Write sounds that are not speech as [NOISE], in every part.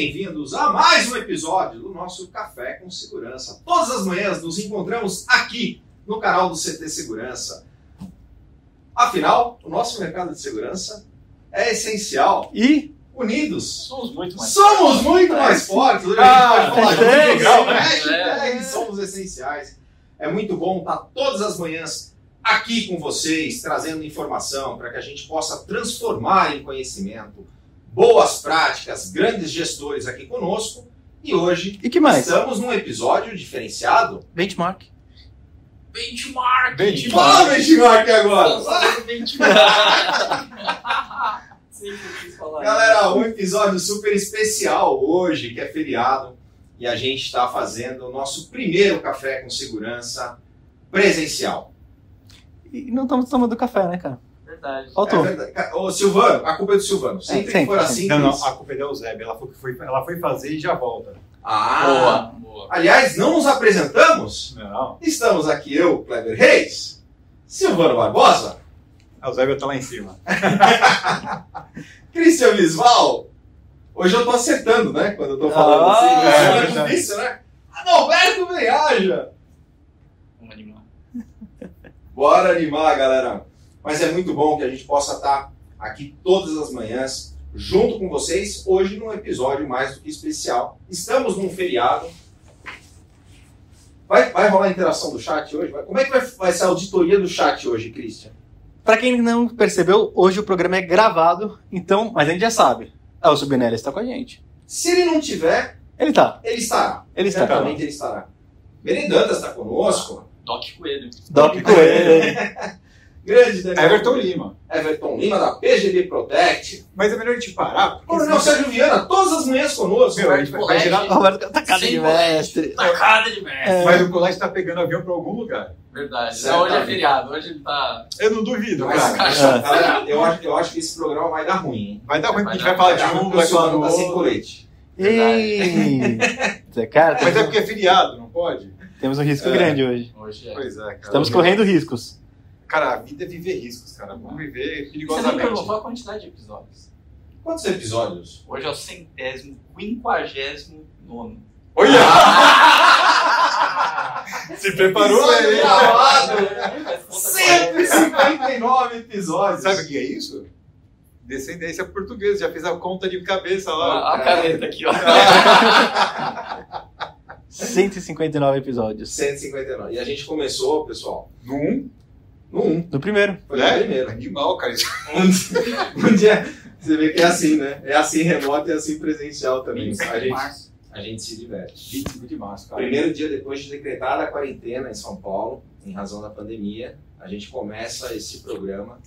bem-vindos a mais um episódio do nosso Café com Segurança. Todas as manhãs nos encontramos aqui no canal do CT Segurança. Afinal, o nosso mercado de segurança é essencial. E Unidos, Somos muito mais somos muito mais fortes. Hoje a Ah, gente pode falar de hashtag, integral, né? hashtag É. somos essenciais. É muito bom estar todas as manhãs aqui com vocês, trazendo informação para que a gente possa transformar em conhecimento boas práticas, grandes gestores aqui conosco. E hoje e que mais? estamos num episódio diferenciado. Benchmark. benchmark. Benchmark. Fala, benchmark agora! Benchmark. [LAUGHS] Sempre quis falar Galera, um episódio super especial hoje, que é feriado, e a gente está fazendo o nosso primeiro café com segurança presencial. E não estamos tomando café, né, cara? Verdade. Faltou. É verdade. Ô, Silvano, a culpa é do Silvano. Sempre, que sempre, for assim. Não, não, a culpa é da Eusébia. Ela foi, foi, ela foi fazer e já volta. Ah, Boa, boa. Aliás, não nos apresentamos? Não, Estamos aqui eu, Kleber Reis, Silvano Barbosa, a Eusébia tá lá em cima. [LAUGHS] Cristian Visval. Hoje eu tô acertando, né? Quando eu tô falando Ah, assim. é É, difícil, né? Adalberto Benhaja. Vamos animar. Bora animar, galera. Mas é muito bom que a gente possa estar aqui todas as manhãs junto com vocês, hoje num episódio mais do que especial. Estamos num feriado. Vai, vai rolar a interação do chat hoje? Vai- Como é que vai, vai ser a auditoria do chat hoje, Christian? Pra quem não percebeu, hoje o programa é gravado, então, mas a gente já sabe. Ah, o Subinelli está com a gente. Se ele não tiver, Ele tá. ele estará. Ele está. Certamente ele estará. Benedantas está conosco. Doc Coelho. Doc [LAUGHS] Coelho. Grande Daniel. Everton Lima. Everton Lima, da PGB Protect. Mas é melhor a gente parar, porque Coronel Sérgio Viana, todas as manhãs conosco. Meu, a gente vai, gerar... Roberto tá cara de mestre. Tacada de merda. É. Mas o colégio tá pegando avião pra algum lugar. Verdade. Certo. Hoje é feriado. Hoje ele tá. Eu não duvido, Mas, cara. É. galera, eu acho, eu acho que esse programa vai dar ruim, hein? Vai dar ruim, porque a gente vai falar de um, vai o falar do tá sem colete. Ei! Cara, Mas é porque é feriado, não pode? temos um risco É. grande hoje. Hoje é. Pois é, cara. Estamos correndo riscos. Cara, a vida é viver riscos, cara. Vamos viver Você nem perigosamente. perguntou a quantidade de episódios. Quantos episódios? Hoje é o centésimo, quinquagésimo nono. Olha! [LAUGHS] Se preparou aí! conta correta. 159 episódios. Sabe o que é isso? Descendência portuguesa, já fez a conta de cabeça lá. Olha a caneta aqui, ó. 159 episódios. 159. E a gente começou, pessoal, No 1, no 1. No primeiro. Foi o primeiro. Animal, cara. [LAUGHS] Um dia, você vê que é assim, né? É assim remoto e é assim presencial também. 25 A de gente, março. a gente se diverte. 25 de março, cara. Primeiro dia depois de decretada a quarentena em São Paulo, em razão da pandemia, a gente começa esse programa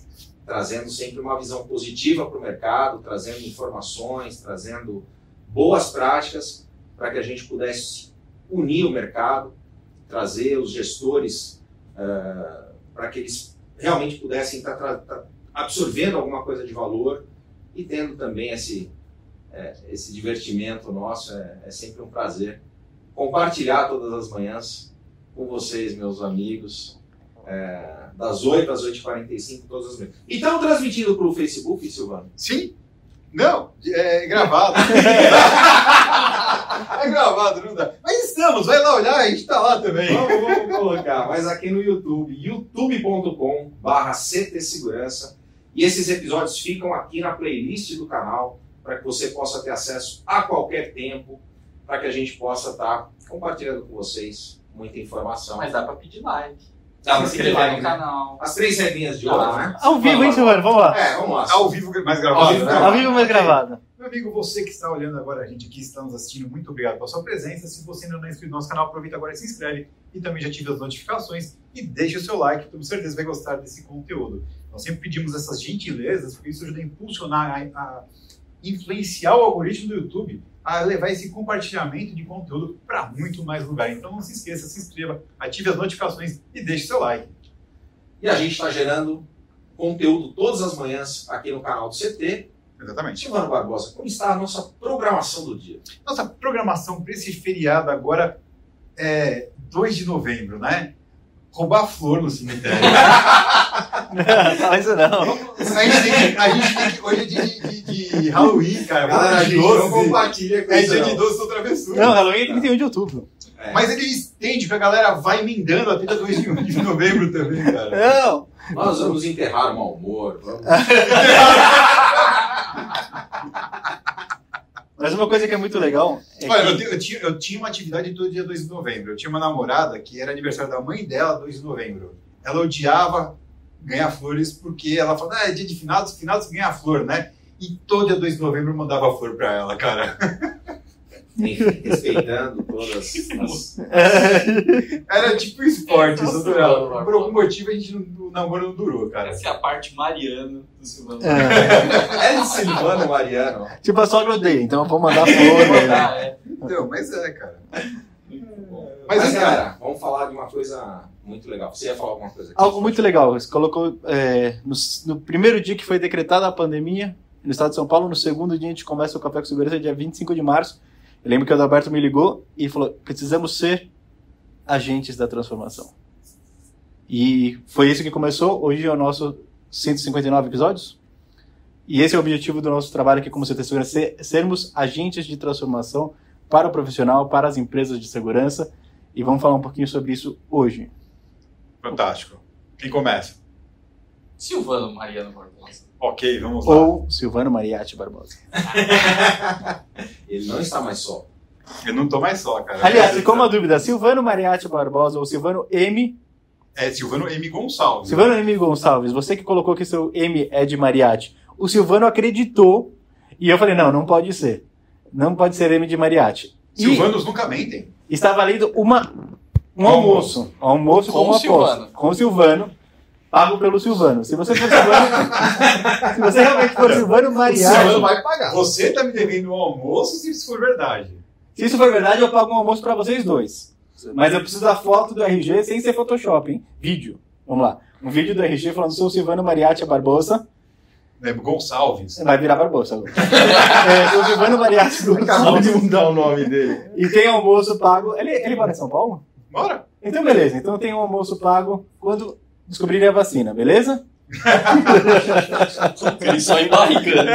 trazendo sempre uma visão positiva para o mercado, trazendo informações, trazendo boas práticas para que a gente pudesse unir o mercado, trazer os gestores eh, para que eles realmente pudessem estar tra- tra- absorvendo alguma coisa de valor e tendo também esse, eh, esse divertimento nosso. É, é sempre um prazer compartilhar todas as manhãs com vocês, meus amigos, é, das 8 às 8h45, todas as manhãs. E estamos transmitindo para o Facebook, Silvano? Sim? Não, é gravado. [LAUGHS] é gravado, não dá. Estamos, vai lá olhar, a gente tá lá também. Vamos, vamos colocar, mas aqui no YouTube, youtube.com barra CT Segurança. E esses episódios ficam aqui na playlist do canal, para que você possa ter acesso a qualquer tempo, para que a gente possa estar compartilhando com vocês muita informação. Mas dá pra pedir like. Dá pra se pedir inscrever like, no né? canal. As três regrinhas de ouro, né? Ao vivo, hein, Silvano? Vamos lá. É, vamos lá. Ao vivo mais Ao gravado, vivo né? gravado. Ao vivo, mas gravado. Meu amigo, você que está olhando agora a gente aqui, está nos assistindo, muito obrigado pela sua presença. Se você ainda não é inscrito no nosso canal, aproveita agora e se inscreve. E também já ative as notificações e deixe o seu like, tenho certeza vai gostar desse conteúdo. Nós sempre pedimos essas gentilezas, porque isso ajuda a impulsionar, a, a influenciar o algoritmo do YouTube a levar esse compartilhamento de conteúdo para muito mais lugar. Então não se esqueça, se inscreva, ative as notificações e deixe seu like. E a gente está gerando conteúdo todas as manhãs aqui no canal do CT. Exatamente. Silvano Barbosa, como está a nossa programação do dia? Nossa programação para esse feriado agora é 2 de novembro, né? roubar flor no cemitério. [LAUGHS] Não, fala isso não. a, gente tem que, a gente tem que. Hoje é dia de, de, de Halloween, cara. Galera, a Vamos de gente não compartilha com É dia de doce ou travessura. Não, Halloween é 31 de outubro. É. Mas ele estende que a galera vai emendando até dia 2 de, de novembro também, cara. Não! Nós vamos enterrar o mau humor. Vamos... [LAUGHS] Mas uma coisa que é muito legal é Olha, eu, que... eu tinha, eu tinha uma atividade todo dia 2 de novembro. Eu tinha uma namorada que era aniversário da mãe dela, 2 de novembro. Ela odiava ganhar flores porque ela falava, ah, é dia de finados, finados ganha flor, né? E todo dia 2 de novembro eu mandava flor pra ela, cara. [LAUGHS] Enfim, [LAUGHS] respeitando todas as. Era tipo esporte, Nossa, isso mano, Por algum motivo a gente não, o namoro não durou, cara. Essa é a parte mariana do Silvano. É. É de Silvano Mariano. Tipo, a sogra odeia, então eu vou mandar flor. né? É. Então, mas é, cara. Mas, Mas, assim, galera, vamos falar de uma coisa muito legal. Você ia falar alguma coisa aqui? Algo muito legal, você colocou é, no, no primeiro dia que foi decretada a pandemia no estado de São Paulo, no segundo dia a gente começa o Café com Segurança, dia 25 de março. Eu lembro que o Adalberto me ligou e falou: precisamos ser agentes da transformação. E foi isso que começou. Hoje é o nosso 159 episódios. E esse é o objetivo do nosso trabalho aqui como CT Segurança: ser, sermos agentes de transformação para o profissional, para as empresas de segurança. E vamos falar um pouquinho sobre isso hoje. Fantástico. Quem começa? Silvano Mariano Barbosa. Ok, vamos lá. Ou Silvano Mariatti Barbosa. [LAUGHS] Ele não está mais só. Eu não tô mais só, cara. Aliás, ficou uma dúvida: Silvano Mariatti Barbosa ou Silvano M. É Silvano M. Gonçalves. Silvano M. Gonçalves, você que colocou que seu M é de Mariatti. O Silvano acreditou e eu falei: não, não pode ser. Não pode ser M de Mariatti. E Silvanos nunca mentem. estava lendo uma, um Almoço. almoço. Almoço Com com, o uma Silvano. Com o Silvano. Pago pelo Silvano. Se você for Silvano. [LAUGHS] se você realmente for Silvano Mariatti. vai pagar. Você tá me devendo um almoço se isso for verdade. Se isso for verdade, eu pago um almoço pra vocês dois. Mas eu preciso da foto do RG sem ser Photoshop, hein? Vídeo. Vamos lá. Um vídeo do RG falando sou Silvano Mariatti Barbosa. Né? Gonçalves. Vai virar Barbosa agora. [LAUGHS] é, sou Silvano Mariatti Gonçalves. mudar o nome dele. E tem almoço pago. Ele, ele mora em São Paulo? Bora. Então, beleza. Então tem um almoço pago quando descobrirem a vacina, beleza? [LAUGHS] Ele só embarrigando.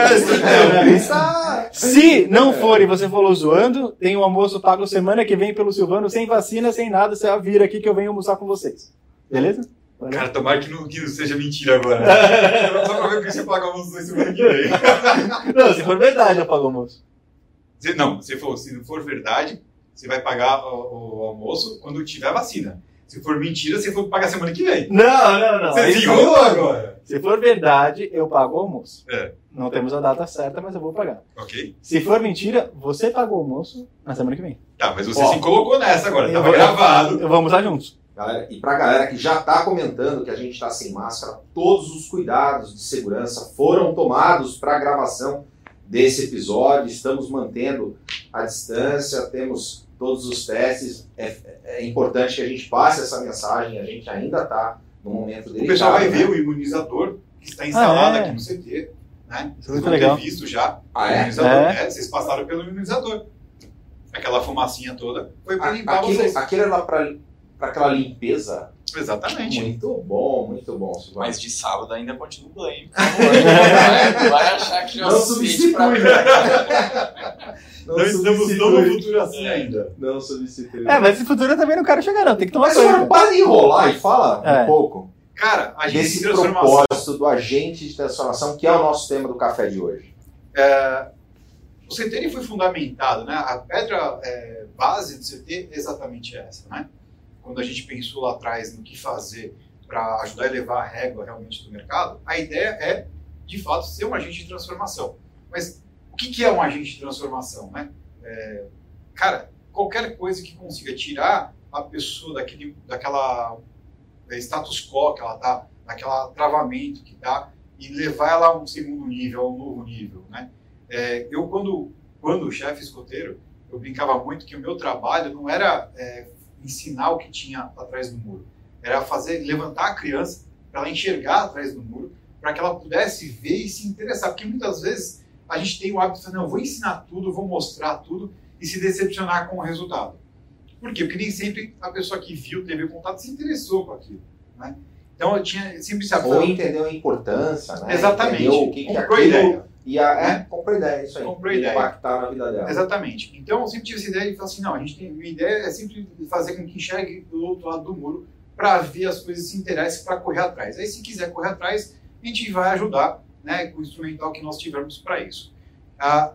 Se não for e você falou zoando, tem um almoço pago semana que vem pelo Silvano, sem vacina, sem nada. Você vir aqui que eu venho almoçar com vocês. Beleza? Valeu. Cara, tomara que não, que não seja mentira agora. [LAUGHS] Só pra ver o que você paga almoço dois semana que vem. [LAUGHS] Não, se for verdade, eu pago o almoço. Se- Não, se, for, se não for verdade, você vai pagar o, o almoço quando tiver vacina. Se for mentira, você for pagar semana que vem. Não, não, não. Você desenrolou agora. Se for verdade, eu pago o almoço. É. Não temos a data certa, mas eu vou pagar. Ok? Se for mentira, você paga o almoço na semana que vem. Tá, mas você Ó. se colocou nessa agora. Tava vou- gravado. Eu vou almoçar juntos. Galera, e pra galera que já tá comentando que a gente tá sem máscara, todos os cuidados de segurança foram tomados para a gravação desse episódio. Estamos mantendo a distância, temos todos os testes. É, é importante que a gente passe essa mensagem. A gente ainda tá no momento delicado. O pessoal vai né? ver o imunizador que está instalado Ah, é? aqui no CT. Né? Isso Vocês é muito vão legal. ter visto já. Ah, o é? imunizador. É. É, vocês passaram pelo imunizador. Aquela fumacinha toda foi para limpar Aquilo, vocês. aquilo era pra aquela limpeza. Exatamente. Muito bom, muito bom. Mas de sábado ainda continua favor. Vai, [LAUGHS] vai achar que já Não é o suficiente pra substitui, né? Não estamos tão no futuro assim É. ainda. Não substitui. É, mas esse futuro eu também não quero chegar, não. Tem que tomar Mas banho. para de enrolar e fala É. um pouco. Cara, a gente desse de propósito do agente de transformação, que é o nosso tema do café de hoje. É, o CT foi fundamentado, né? A pedra é, base do CT é exatamente essa, né? Quando a gente pensou lá atrás no que fazer para ajudar a elevar a régua realmente do mercado, a ideia é, de fato, ser um agente de transformação. Mas o que, é um agente de transformação, né? É, cara, qualquer coisa que consiga tirar a pessoa daquele, daquela é, status quo que ela tá, daquela travamento que tá, e levar ela a um segundo nível, a um novo nível, né? É, eu, quando, quando chefe escoteiro, eu brincava muito que o meu trabalho não era é, ensinar o que tinha atrás do muro, era fazer, levantar a criança para ela enxergar atrás do muro, para que ela pudesse ver e se interessar, porque muitas vezes a gente tem o hábito de falar, não, vou ensinar tudo, vou mostrar tudo e se decepcionar com o resultado. Por quê? Porque nem sempre a pessoa que viu, teve contato, se interessou com aquilo. Né? Então eu tinha sempre se Ou entendeu a importância, né? Exatamente. Entendeu o que, que aquilo ideia. ia é, comprou ideia, isso aí. Comprou ia ideia. impactar na vida dela. Exatamente. Então eu sempre tive essa ideia de falar assim, não, a gente tem uma ideia é sempre fazer com que enxergue do outro lado do muro para ver as coisas se interessem para correr atrás. Aí se quiser correr atrás, a gente vai ajudar, né, com o instrumental que nós tivermos para isso. Ah,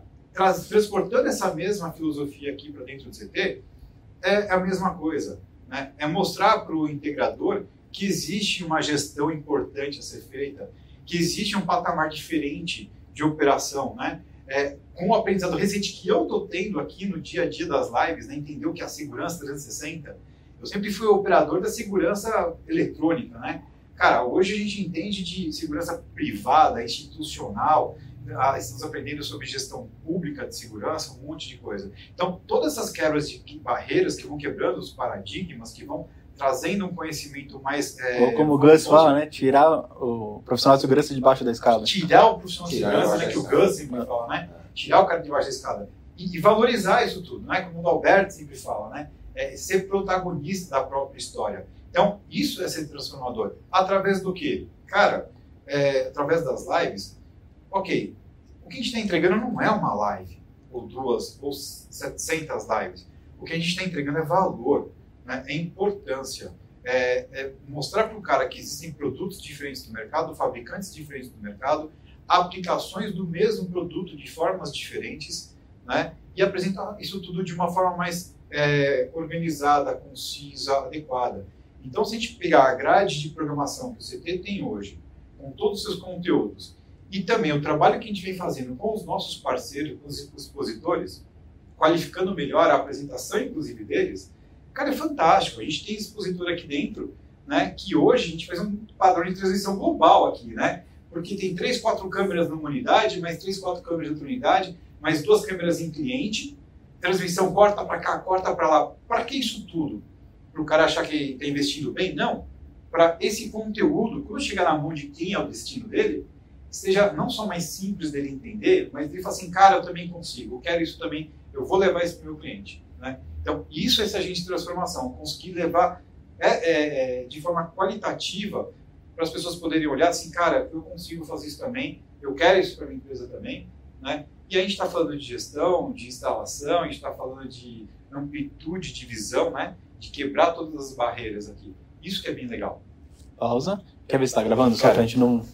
transportando essa mesma filosofia aqui para dentro do CT, é a mesma coisa, né? É mostrar para o integrador que existe uma gestão importante a ser feita, que existe um patamar diferente de operação, né? É, com o aprendizado recente que eu estou tendo aqui no dia a dia das lives, né, entender o que é a segurança 360, eu sempre fui operador da segurança eletrônica, né? Cara, hoje a gente entende de segurança privada, institucional, ah, estamos aprendendo sobre gestão pública de segurança, um monte de coisa. Então, todas essas quebras de barreiras que vão quebrando os paradigmas, que vão trazendo um conhecimento mais... é, Ou como o Gus fala, né? Tirar o profissional de segurança debaixo da escada. tirar o profissional de segurança, né, que o. Gus sempre fala, né? Tirar o cara debaixo da escada. E, e valorizar isso tudo, né? Como o Alberto sempre fala, né? É ser protagonista da própria história. Então, isso é ser transformador. Através do quê? Cara, é, através das lives, ok, o que a gente está entregando não é uma live, ou duas, ou 700 lives. O que a gente está entregando é valor, né? é importância. É, é mostrar para o cara que existem produtos diferentes no mercado, fabricantes diferentes no mercado, aplicações do mesmo produto de formas diferentes, né? e apresentar isso tudo de uma forma mais é, organizada, concisa, adequada. Então, se a gente pegar a grade de programação que o CT tem hoje, com todos os seus conteúdos, e também o trabalho que a gente vem fazendo com os nossos parceiros, com os expositores, qualificando melhor a apresentação, inclusive, deles, cara, é fantástico. A gente tem expositor aqui dentro, né, que hoje a gente faz um padrão de transmissão global aqui, né? Porque tem três, quatro câmeras numa unidade, mais três, quatro câmeras em outra unidade, mais duas câmeras em cliente, transmissão corta para cá, corta para lá. Para que isso tudo? Para o cara achar que está investindo bem? Não. Para esse conteúdo, quando chegar na mão de quem é o destino dele, seja não só mais simples dele entender, mas ele fala assim, cara, eu também consigo, eu quero isso também, eu vou levar isso para o meu cliente. Né? Então, isso é esse agente de transformação, conseguir levar é, é, é, de forma qualitativa para as pessoas poderem olhar assim, cara, eu consigo fazer isso também, eu quero isso para minha empresa também, né? E a gente está falando de gestão, de instalação, a gente está falando de amplitude de visão, né? De quebrar todas as barreiras aqui. Isso que é bem legal. Pausa. Quer ver se tá gravando? Só Cara. pra gente não.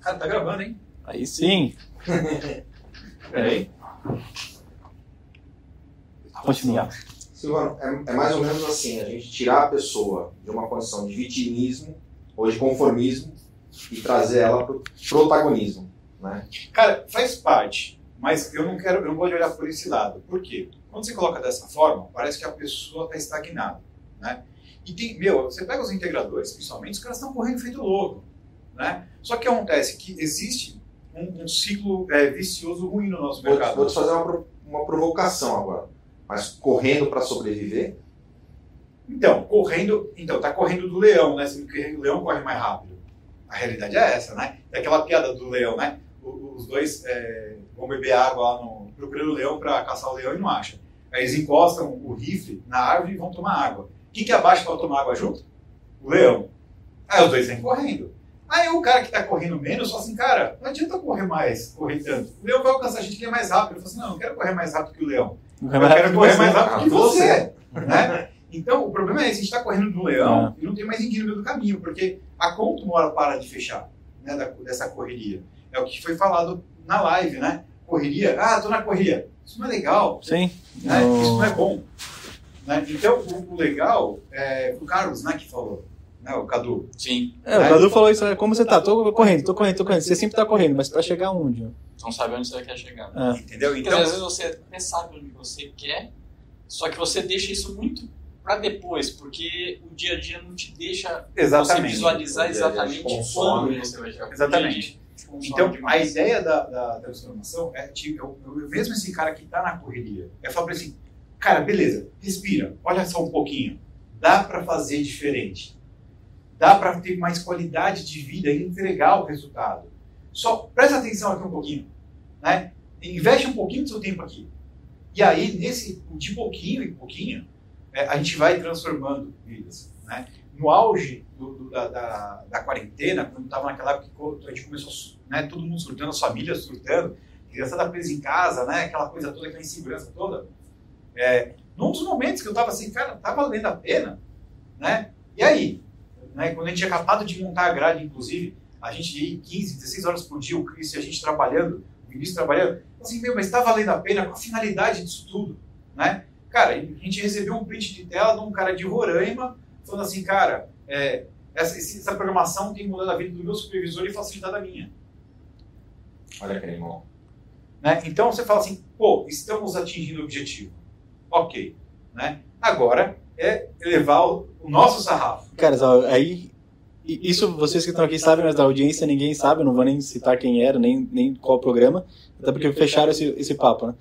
Cara, tá gravando, hein? Aí sim. [LAUGHS] Peraí. Continua. Silvano, é, é mais ou menos assim, a gente tirar a pessoa de uma condição de vitimismo ou de conformismo e trazer ela para o protagonismo. Né? Cara, faz parte, mas eu não quero, eu não gosto de olhar por esse lado. Por quê? Quando você coloca dessa forma, parece que a pessoa está estagnada, né? E tem, meu, você pega os integradores, principalmente, os caras estão correndo feito louco, né? Só que acontece que existe um, um ciclo é, vicioso ruim no nosso Vou, mercado. vou te fazer uma, uma provocação agora. Mas correndo para sobreviver, Então, correndo, então, tá correndo do leão, né? Sendo que o leão corre mais rápido. A realidade é essa, né? É aquela piada do leão, né? O- Os dois é, vão beber água lá no, procurando o leão para caçar o leão e não acham. Aí eles encostam o rifle na árvore e vão tomar água. Quem que abaixa para tomar água junto? O leão. Aí os dois saem correndo. Aí o cara que tá correndo menos fala assim, cara, não adianta correr mais, correr tanto. O leão vai alcançar a gente que é mais rápido. Eu falo assim, não, eu não quero correr mais rápido que o leão. Eu quero correr mais rápido que você. né? Então, o problema é esse, a gente está correndo do leão e não tem mais ninguém no meio do caminho, porque a conta uma hora para de fechar né, dessa correria. É o que foi falado na live, né? Correria, ah, tô na correria. Isso não é legal, Sim. né? Isso não é bom. Né? Então, o, o legal é o Carlos, né, que falou, né, o Cadu. Sim. É, o Cadu falou isso, é, como você tá? Tô correndo, tô correndo, tô correndo. Você sempre tá correndo, mas pra chegar onde? Não sabe onde você quer chegar. É. Entendeu? Porque Então, às vezes você até sabe onde você quer, só que você deixa isso muito pra depois, porque o dia a dia não te deixa você exatamente. visualizar a dia exatamente consome. quando você vai chegar. Exatamente. Então, a ideia da, da transformação é, tipo, eu, eu, mesmo esse cara que está na correria, é falar pra ele assim, cara, beleza, respira, olha só um pouquinho, dá para fazer diferente, dá para ter mais qualidade de vida e entregar o resultado. Só presta atenção aqui um pouquinho, né? Investe um pouquinho do seu tempo aqui. E aí, nesse, de pouquinho em pouquinho, é, a gente vai transformando vidas. Né? No auge do, do, da, da, da, quarentena, quando estava naquela época que a gente começou, né, todo mundo surtando, as famílias surtando, criançada presa em casa, né, aquela coisa toda, aquela insegurança toda. É, num dos momentos que eu estava assim, cara, tá valendo a pena, né? E aí? Né, quando a gente tinha acabado de montar a grade, inclusive, a gente ia 15, 16 horas por dia, o Cris e a gente trabalhando, o Vinícius trabalhando, assim, meu, mas está valendo a pena? Qual a finalidade disso tudo? Né? Cara, a gente recebeu um print de tela de um cara de Roraima, falando assim, cara, é, essa, essa programação tem mudado a vida do meu supervisor e facilitado a minha. Olha que animal. Né? Então você fala assim, pô, estamos atingindo o objetivo. Ok. Né? Agora é elevar o, nosso sarrafo. Cara, aí isso vocês que estão aqui sabem, mas da audiência ninguém sabe, não vou nem citar quem era, nem, nem qual programa, até porque fecharam esse, esse papo, né?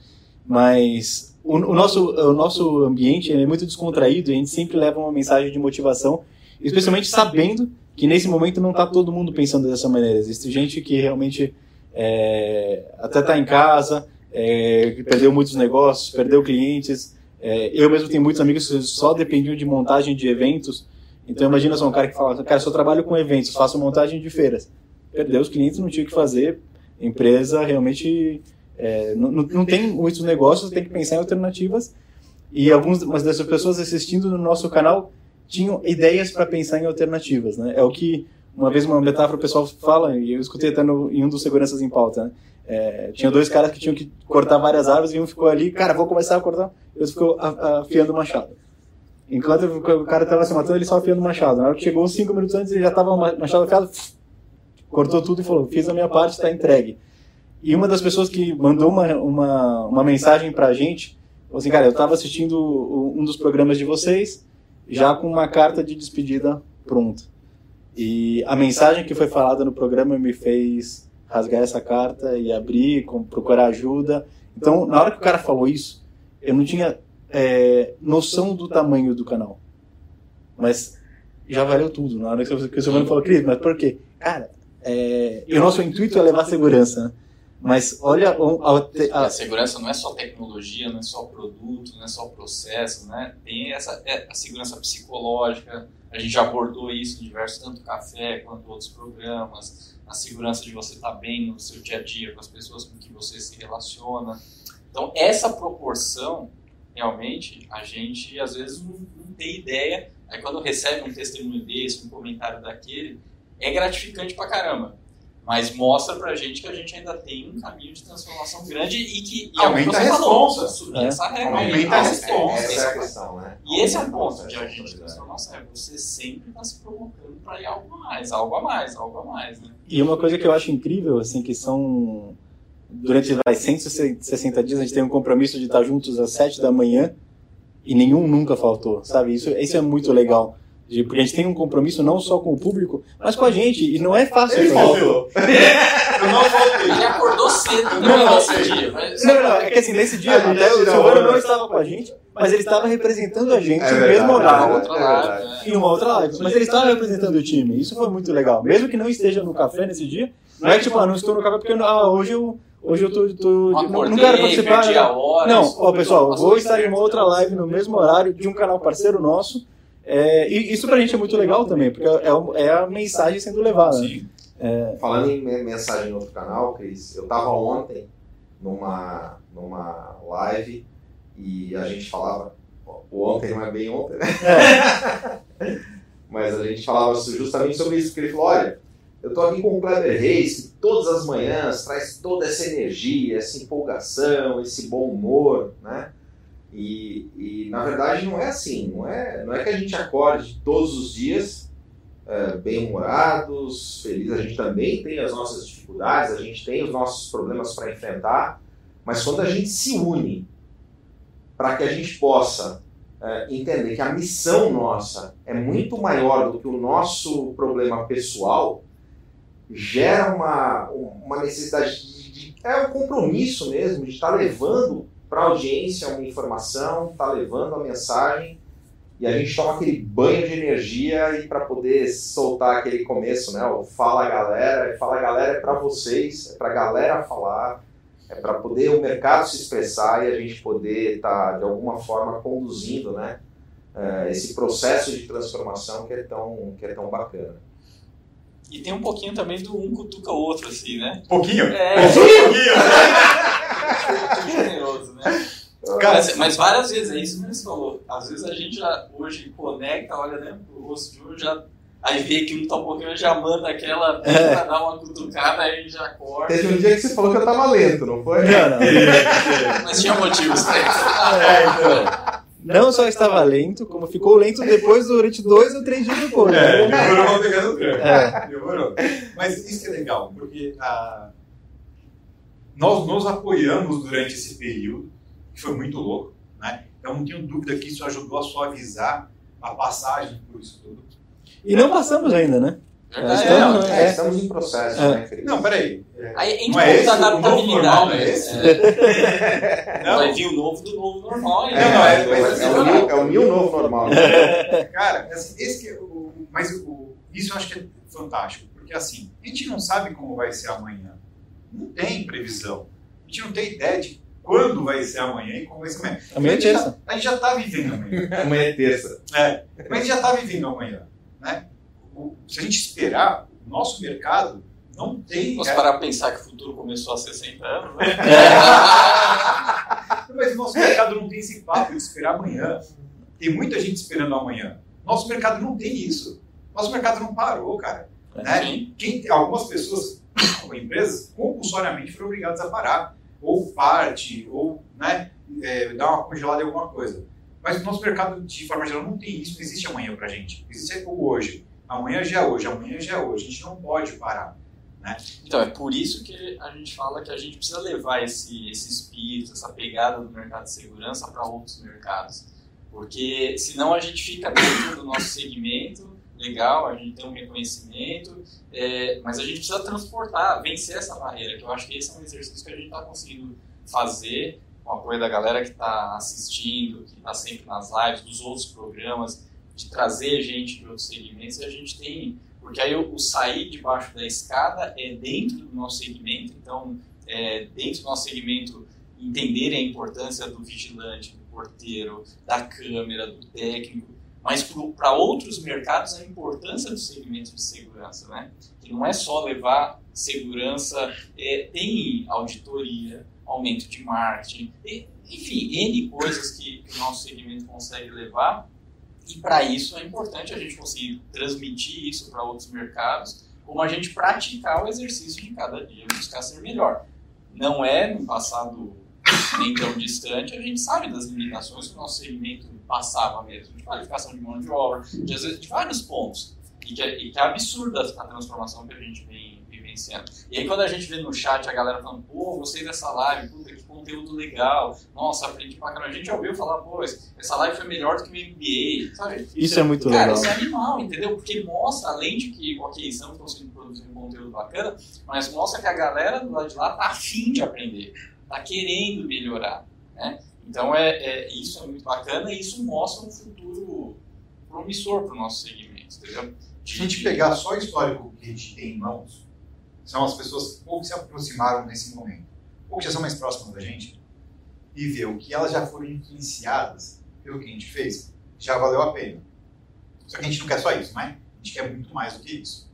Mas o, o, nosso, o nosso ambiente é muito descontraído e a gente sempre leva uma mensagem de motivação, especialmente sabendo que nesse momento não está todo mundo pensando dessa maneira. Existe gente que realmente é, até está em casa, é, perdeu muitos negócios, perdeu clientes. É, eu mesmo tenho muitos amigos que só dependiam de montagem de eventos então imagina só um cara que fala, cara, só trabalho com eventos, faço montagem de feiras. Perdeu os clientes, não tinha o que fazer, empresa realmente é, não, não tem muitos negócios, tem que pensar em alternativas. E algumas dessas pessoas assistindo no nosso canal tinham ideias para pensar em alternativas, né? É o que uma vez uma metáfora o pessoal fala, e eu escutei até no, em um dos seguranças em pauta, né? É, tinha dois caras que tinham que cortar várias árvores e um ficou ali, cara, vou começar a cortar, e outro ficou afiando o machado. Enquanto o cara estava se matando, ele só afiando o machado. Na hora que chegou cinco minutos antes, ele já estava machado afiado, cortou tudo e falou: Fiz a minha parte, está entregue. E uma das pessoas que mandou uma, uma, uma mensagem para a gente falou assim: Cara, eu estava assistindo um dos programas de vocês, já com uma carta de despedida pronta. E a mensagem que foi falada no programa me fez rasgar essa carta e abrir, procurar ajuda. Então, na hora que o cara falou isso, eu não tinha é, noção do tamanho do canal. Mas já valeu tudo. Na hora que o Silvano falou, Cris, mas por quê? Cara, é, o nosso intuito é levar segurança, né? Mas olha a, a, a, segurança não é só tecnologia, não é só produto, não é só processo, né? Tem essa é, a segurança psicológica. A gente já abordou isso em diversos tanto café quanto outros programas. A segurança de você estar bem no seu dia a dia com as pessoas com que você se relaciona. Então essa proporção realmente, a gente às vezes não, não tem ideia. Aí quando recebe um testemunho desse, um comentário daquele, é gratificante pra caramba. Mas mostra pra gente que a gente ainda tem um caminho de transformação grande e que e aumenta a resposta. É. Essa regra aumenta a resposta. Essa é a questão, né? E esse é o ponto de a gente transformação. É você sempre está se provocando para ir algo a mais, algo a mais, algo a mais. Né? E uma coisa que eu acho incrível, assim, que são durante vai, 160 dias a gente tem um compromisso de estar juntos às 7 da manhã e nenhum nunca faltou, sabe? Isso, isso é muito legal. De, porque a gente tem um compromisso não só com o público, mas com a gente. E não é fácil. Ele faltou. [LAUGHS] Eu não faltei. Ele acordou cedo não, não, nesse dia. Mas... Não, não, é que assim, nesse dia até o Silvano não estava com a gente, mas ele estava representando a gente é no mesmo horário. É em uma outra live. Mas ele estava representando o time. Isso foi muito legal. Mesmo que não esteja no café nesse dia, não é que tipo, ah, não estou no café porque ah, hoje eu Hoje eu tô. tô não, não quero participar. Né? Hora, não, ó, pessoal, vou estar em uma outra live no mesmo horário de um canal parceiro nosso. É, e isso pra gente é muito legal também, porque é, é a mensagem sendo levada. Sim. É... Falando em mensagem no outro canal, Cris, eu tava ontem numa, numa live e a gente falava. O ontem não é bem ontem, né? É. [LAUGHS] Mas a gente falava justamente sobre isso, porque ele falou: olha eu estou aqui com o Kleber Reis, que todas as manhãs traz toda essa energia, essa empolgação, esse bom humor, né? E, e na verdade não é assim, não é, não é que a gente acorde todos os dias é, bem-humorados, felizes, a gente também tem as nossas dificuldades, a gente tem os nossos problemas para enfrentar, mas quando a gente se une para que a gente possa é, entender que a missão nossa é muito maior do que o nosso problema pessoal, gera uma, uma necessidade de, de, É um compromisso mesmo de estar tá levando para a audiência uma informação, estar tá levando a mensagem e a gente toma aquele banho de energia e para poder soltar aquele começo, né? O fala galera, fala galera é para vocês, é para a galera falar é para poder o mercado se expressar e a gente poder estar, tá, de alguma forma, conduzindo né, uh, esse processo de transformação que é tão, que é tão bacana. E tem um pouquinho também do um cutuca o outro, assim, né? Pouquinho? É, um pouquinho! [LAUGHS] generoso, né? mas, mas, várias vezes, é isso que você falou. Às vezes a gente já hoje conecta, olha né, pro rosto de um, já Aí vê que um tá um pouquinho, já manda aquela é. pra dar uma cutucada, aí já corta. Teve um dia que você falou que eu tava lento, não foi? Não, não. Mas tinha motivos pra isso. É, então. Não só estava lento, como ficou lento depois durante dois ou três dias depois. É, demorou pegar no tranco. É. Demorou. Mas isso que é legal, porque ah, nós nos apoiamos durante esse período, que foi muito louco, né? Então não tenho dúvida que isso ajudou a suavizar a passagem por isso tudo. E não passamos ainda, né? É, estamos, é, é, estamos em processo, é. né, Não, peraí. Gente não é esse, adaptabilidade. é esse? É. [LAUGHS] Vai vir o novo do novo normal. É, não, é, mas, é, o new, é o new novo normal. Né? [LAUGHS] Cara, assim, esse que é o, mas o, isso eu acho que é fantástico, porque assim, a gente não sabe como vai ser amanhã. Não tem previsão. A gente não tem ideia de quando vai ser amanhã e como vai ser amanhã. Amanhã é terça. A gente já está vivendo amanhã. amanhã é terça. É, mas a gente já está vivendo amanhã. Né? se a gente esperar, o nosso mercado não tem. Posso parar para pensar que o futuro começou há 60 anos, né? [LAUGHS] Mas o nosso mercado não tem esse papo de esperar amanhã. Tem muita gente esperando amanhã. Nosso mercado não tem isso. Nosso mercado não parou, cara. É, né? Quem, algumas pessoas, ou empresas, compulsoriamente foram obrigadas a parar. Ou parte, ou né, é, dar uma congelada em alguma coisa. Mas o nosso mercado, de forma geral, não tem isso. Não existe amanhã para gente. Existe o hoje. Amanhã já é hoje, amanhã já é hoje. A gente não pode parar. Né? Então, é por isso que a gente fala que a gente precisa levar esse, esse espírito, essa pegada do mercado de segurança para outros mercados. Porque senão a gente fica dentro do nosso segmento, legal, a gente tem um reconhecimento, é, mas a gente precisa transportar, vencer essa barreira, que eu acho que esse é um exercício que a gente está conseguindo fazer com o apoio da galera que está assistindo, que está sempre nas lives, dos outros programas, de trazer gente de outros segmentos, e a gente tem. Porque aí o, o sair debaixo da escada é dentro do nosso segmento, então, é, dentro do nosso segmento, entender a importância do vigilante, do porteiro, da câmera, do técnico, mas para outros mercados a importância do segmento de segurança, né? Que não é só levar segurança, é, tem auditoria, aumento de marketing, enfim, N coisas que o nosso segmento consegue levar. E para isso é importante a gente conseguir transmitir isso para outros mercados, como a gente praticar o exercício de cada dia, buscar ser melhor. Não é no passado nem tão distante, a gente sabe das limitações que o nosso segmento passava mesmo, de qualificação de mão de obra, de, de vários pontos. E que, é, e que é absurda a transformação que a gente vem vivenciando. E aí quando a gente vê no chat a galera falando, pô, gostei dessa live, puta, que conteúdo legal, nossa, aprendi pra caramba. A gente já ouviu falar, pô, essa live foi melhor do que o MBA, sabe? Isso é muito Cara, legal. isso é animal, entendeu? Porque mostra, além de que, ok, estamos conseguindo produzir um conteúdo bacana, mas mostra que a galera do lado de lá tá afim de aprender, tá querendo melhorar, né? Então, é, é, isso é muito bacana e isso mostra um futuro promissor para o nosso segmento, entendeu? Se a gente pegar só o histórico que a gente tem em mãos, são as pessoas ou que se aproximaram nesse momento, ou que já são mais próximas da gente, e ver o que elas já foram influenciadas pelo que a gente fez, já valeu a pena. Só que a gente não quer só isso, né? A gente quer muito mais do que isso.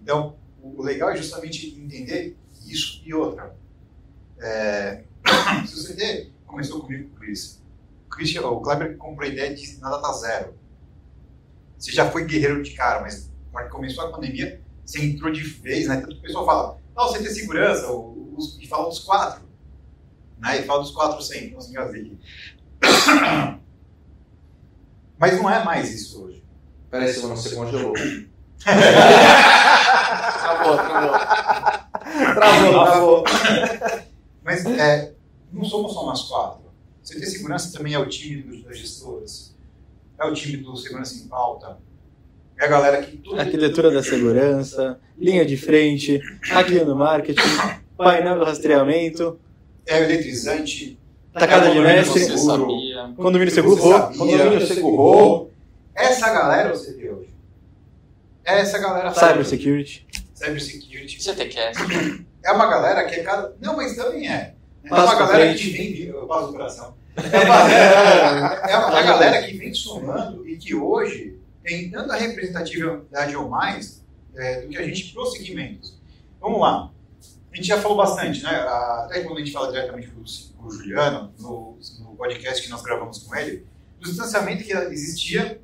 Então, o legal é justamente entender isso e outra. É... [COUGHS] Se você ter, começou comigo com o Chris. O, Chris, o Kleber comprou a ideia de na data zero. Você já foi guerreiro de cara, mas quando começou a pandemia, você entrou de vez, né? Tanto que o pessoal fala, não, você tem segurança, os, e fala dos quatro. Né? E fala dos quatro sempre, não se aqui. [COUGHS] Mas não é mais isso hoje. Peraí, Silvana, você congelou. [COUGHS] travou, travou. Travou, travou. [LAUGHS] Mas é, não somos só nós quatro. Tem segurança também é o time das gestoras, é o time do segurança em pauta, é a galera que. Arquitetura da segurança, linha de frente, hackeando marketing, painel do rastreamento. É o eletrizante. Tacada é de mestre. Condomínio seguro. Condomínio seguro. Essa galera você tem hoje. Essa galera. Cyber security. Cyber security. CTCast. É uma galera que é cada. Não, mas também é. É uma pra galera frente. que vem, eu passo do coração. É uma, é, [LAUGHS] é uma galera que vem somando e que hoje tem tanta representatividade ou mais é, do que a gente para os segmentos. Vamos lá. A gente já falou bastante, né? Até quando a gente fala diretamente com o- com o Juliano, no, no podcast que nós gravamos com ele, do distanciamento que existia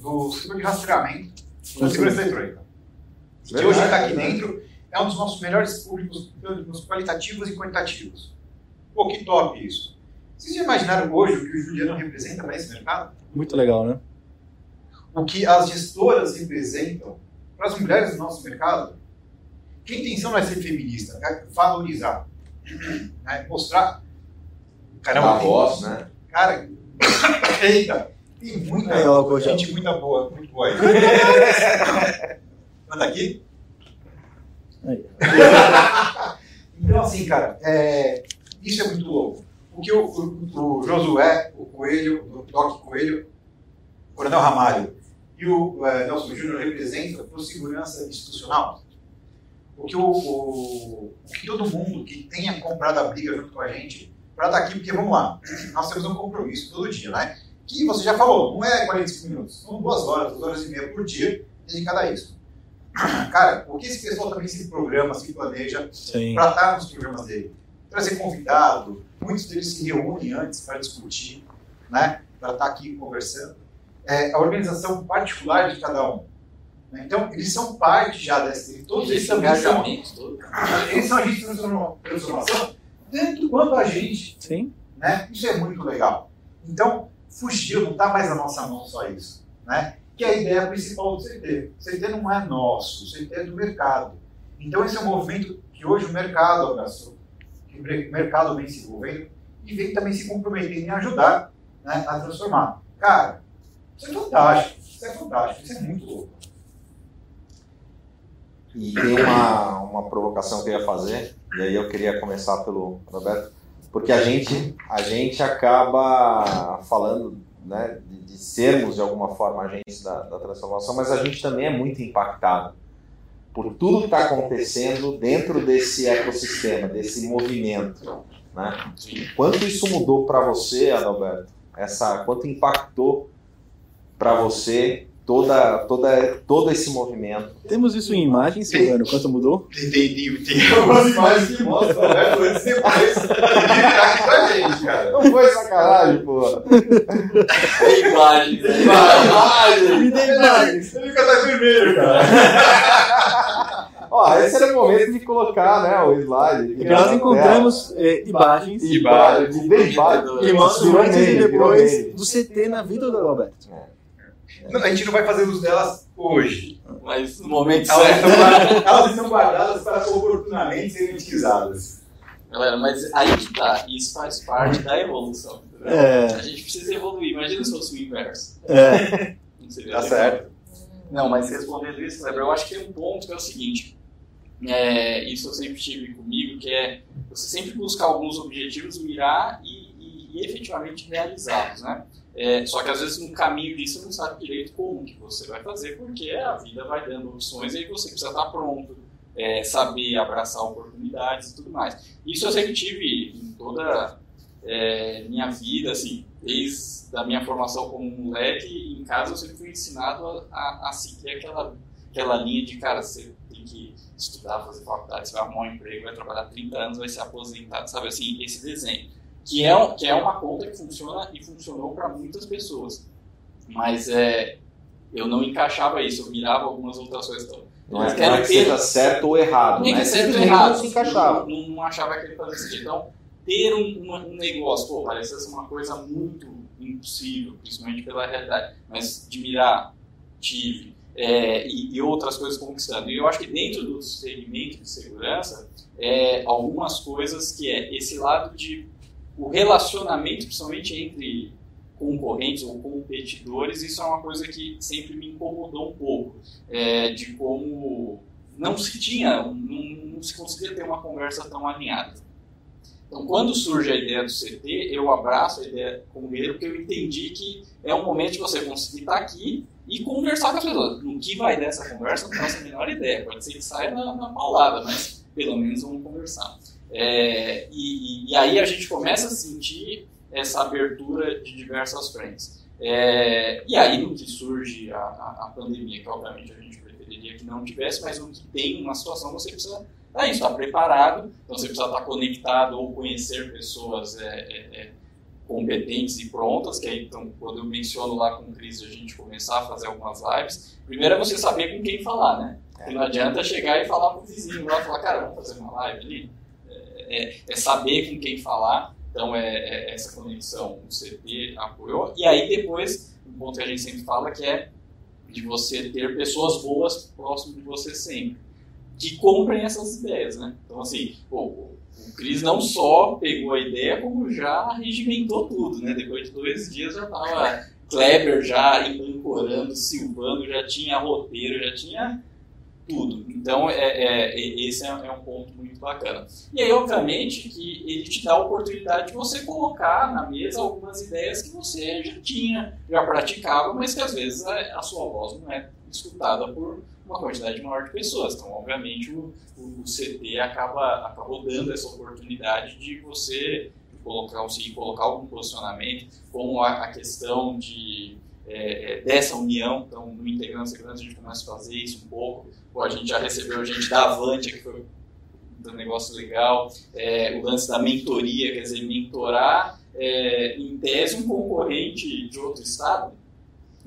do sistema de rastreamento da segurança eletrônica. Que hoje está aqui dentro, é um dos nossos melhores públicos, públicos qualitativos e quantitativos. Pô, que top isso. Vocês já imaginaram hoje o que o Juliano representa para esse mercado? Muito legal, né? O que as gestoras representam para as mulheres do nosso mercado? Que a intenção não é ser feminista, é valorizar, né? mostrar. Caramba, tem- voz, né? Cara, eita, tem muita Cojão. gente muita boa, muito boa aí. [LAUGHS] Manda aqui. Então, assim, cara, é, isso é muito louco. O que o, o, o Josué, o Coelho, o Doc Coelho, o Coronel Ramalho e o é, Nelson Júnior representam por segurança institucional. O que, o, o, o que todo mundo que tenha comprado a briga junto com a gente para estar aqui, porque vamos lá, nós temos um compromisso todo dia, né? Que você já falou, não é 45 minutos, são duas horas, duas horas e meia por dia dedicada a isso. Cara, o que esse pessoal também se programa, se planeja para estar nos programas dele. Trazer convidado, muitos deles se reúnem antes para discutir, né? para estar aqui conversando. É, a organização particular de cada um. né? Então, eles são parte já desse. Todos eles são, engajamento todo. eles são agentes de transforma- transformação tanto quanto a gente. Sim. Né? Isso é muito legal. Então, fugiu, não está mais na nossa mão só isso. Né? Que é a ideia principal do CT. O CT não é nosso, o CT é do mercado. Então, esse é um movimento que hoje o mercado abraçou, que o mer- mercado vem se envolvendo e vem também se comprometendo em ajudar né, a transformar. Cara, isso é fantástico, isso é fantástico, isso é muito louco. E tem uma, uma provocação que eu ia fazer, e aí eu queria começar pelo Roberto, porque a gente, a gente acaba falando né, de, de sermos de alguma forma agentes da, da transformação, mas a gente também é muito impactado por tudo que está acontecendo dentro desse ecossistema, desse movimento. Né? Quanto isso mudou para você, Adalberto? Essa, quanto impactou para você toda, toda, todo esse movimento? Temos isso em imagens, Silvano, quanto mudou? Tem, tem, tem, tem algumas imagens que mostram, né? Antes e depois. Tem pra gente, cara. Não foi sacanagem, pô. Imagem, né? Me dê imagens. Ele fica até vermelho, cara. Ó, esse era o momento de colocar, né, o slide. Porque nós encontramos é, imagens Imagens, imagens. e virou depois meme. do CT na vida do Alberto. Não, a gente não vai fazer uso delas hoje. Mas no momento Elas certo. estão, guardadas, [LAUGHS] elas estão guardadas para oportunamente serem utilizadas. Galera, mas aí que tá. Isso faz parte da evolução. É. A gente precisa evoluir. Imagina se fosse o inverso. É, Não seria Tá certo. Não, mas respondendo isso, Kleber, eu acho que tem um ponto que é o seguinte. É, isso eu sempre tive comigo, que é você sempre buscar alguns objetivos, mirar e, e- e efetivamente realizá-los, né? É, só que às vezes no caminho disso você não sabe direito como que você vai fazer, porque a vida vai dando opções e aí você precisa estar pronto, é, saber abraçar oportunidades e tudo mais. Isso eu sempre tive em toda é, minha vida, assim, desde a minha formação como moleque, em casa eu sempre fui ensinado a, a, a seguir aquela, aquela linha de, cara, você tem que estudar, fazer faculdade, você vai arrumar um emprego, vai trabalhar 30 anos, vai ser aposentado, sabe assim, esse desenho. Que é, que é uma conta que funciona e funcionou para muitas pessoas. Mas é, eu não encaixava isso, eu mirava algumas outras. Então, Não é, quero é que seja certo ou errado, né? certo ou errado. não se encaixava. Não, não achava que ele fazia sentido. Então, ter um, um negócio, pô, parecia ser uma coisa muito impossível, principalmente pela realidade. Mas de mirar, tive, é, e, e outras coisas conquistando. E eu acho que dentro do segmento de segurança, é, algumas coisas que é esse lado de o relacionamento, principalmente entre concorrentes ou competidores, isso é uma coisa que sempre me incomodou um pouco, é, de como não se tinha, não, não se conseguia ter uma conversa tão alinhada. Então, quando surge a ideia do CT, eu abraço a ideia com ele, porque eu entendi que é um momento de você conseguir estar aqui e conversar com as pessoas. No que vai dessa conversa, não faço a menor ideia. Pode ser que saia na, na paulada, mas pelo menos vamos conversar. É, e, e, aí a gente começa a sentir essa abertura de diversas frentes. É, e aí no que surge a, a, a, pandemia, que obviamente a gente preferiria que não tivesse, mas no que tem uma situação você precisa estar, estar preparado, então você precisa estar conectado ou conhecer pessoas é, é, é competentes e prontas, que aí, então, quando eu menciono lá com o Cris a gente começar a fazer algumas lives, primeiro é você saber com quem falar, né? Porque não adianta chegar e falar pro vizinho lá, falar, cara, vamos fazer uma live ali. É, é, saber com quem falar, então é, é, essa conexão, o CT apoiou. E aí depois, um ponto que a gente sempre fala que é de você ter pessoas boas próximo de você sempre, que comprem essas ideias, né? Então assim, pô, o Cris não só pegou a ideia, como já regimentou tudo, né? Depois de dois dias já estava [LAUGHS] Kleber já embancorando, Silvano, já tinha roteiro, já tinha tudo. Então, é, é, esse é, é, um ponto muito bacana. E aí, obviamente, que ele te dá a oportunidade de você colocar na mesa algumas ideias que você já tinha, já praticava, mas que às vezes a, sua voz não é escutada por uma quantidade maior de pessoas. Então, obviamente, o, o CT acaba, acabou dando essa oportunidade de você colocar, conseguir colocar algum posicionamento, como a, a questão de, é, é dessa união. Então, no Integrando Segurança, a gente começa a fazer isso um pouco. Pô, a gente já recebeu gente da Avante, que foi um negócio legal. É, o lance da mentoria, quer dizer, mentorar, é, em tese, um concorrente de outro estado.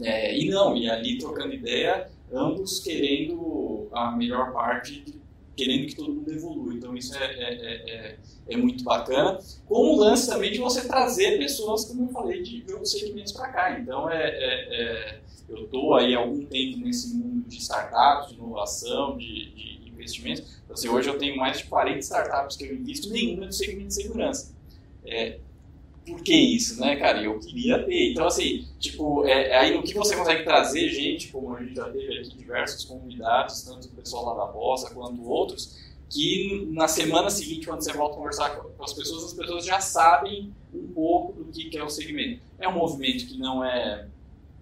É, e não, e ali trocando ideia, ambos querendo a melhor parte, querendo que todo mundo evolua. Então isso é, é, é, é, é muito bacana. Como o lance também de você trazer pessoas, como eu falei, de outros segmentos para cá. Então é, é, é eu estou aí há algum tempo nesse mundo de startups, de inovação, de, de investimentos. Então, assim, hoje eu tenho mais de 40 startups que eu invisto, nenhuma do segmento de segurança. É, por que isso, né, cara? Eu queria ter. Então, assim, tipo, é, é, aí no que você consegue trazer gente, como a gente já teve aqui diversos convidados, tanto o pessoal lá da Bossa quanto outros, que na semana seguinte, quando você volta a conversar com as pessoas, as pessoas já sabem um pouco do que é o segmento. É um movimento que não é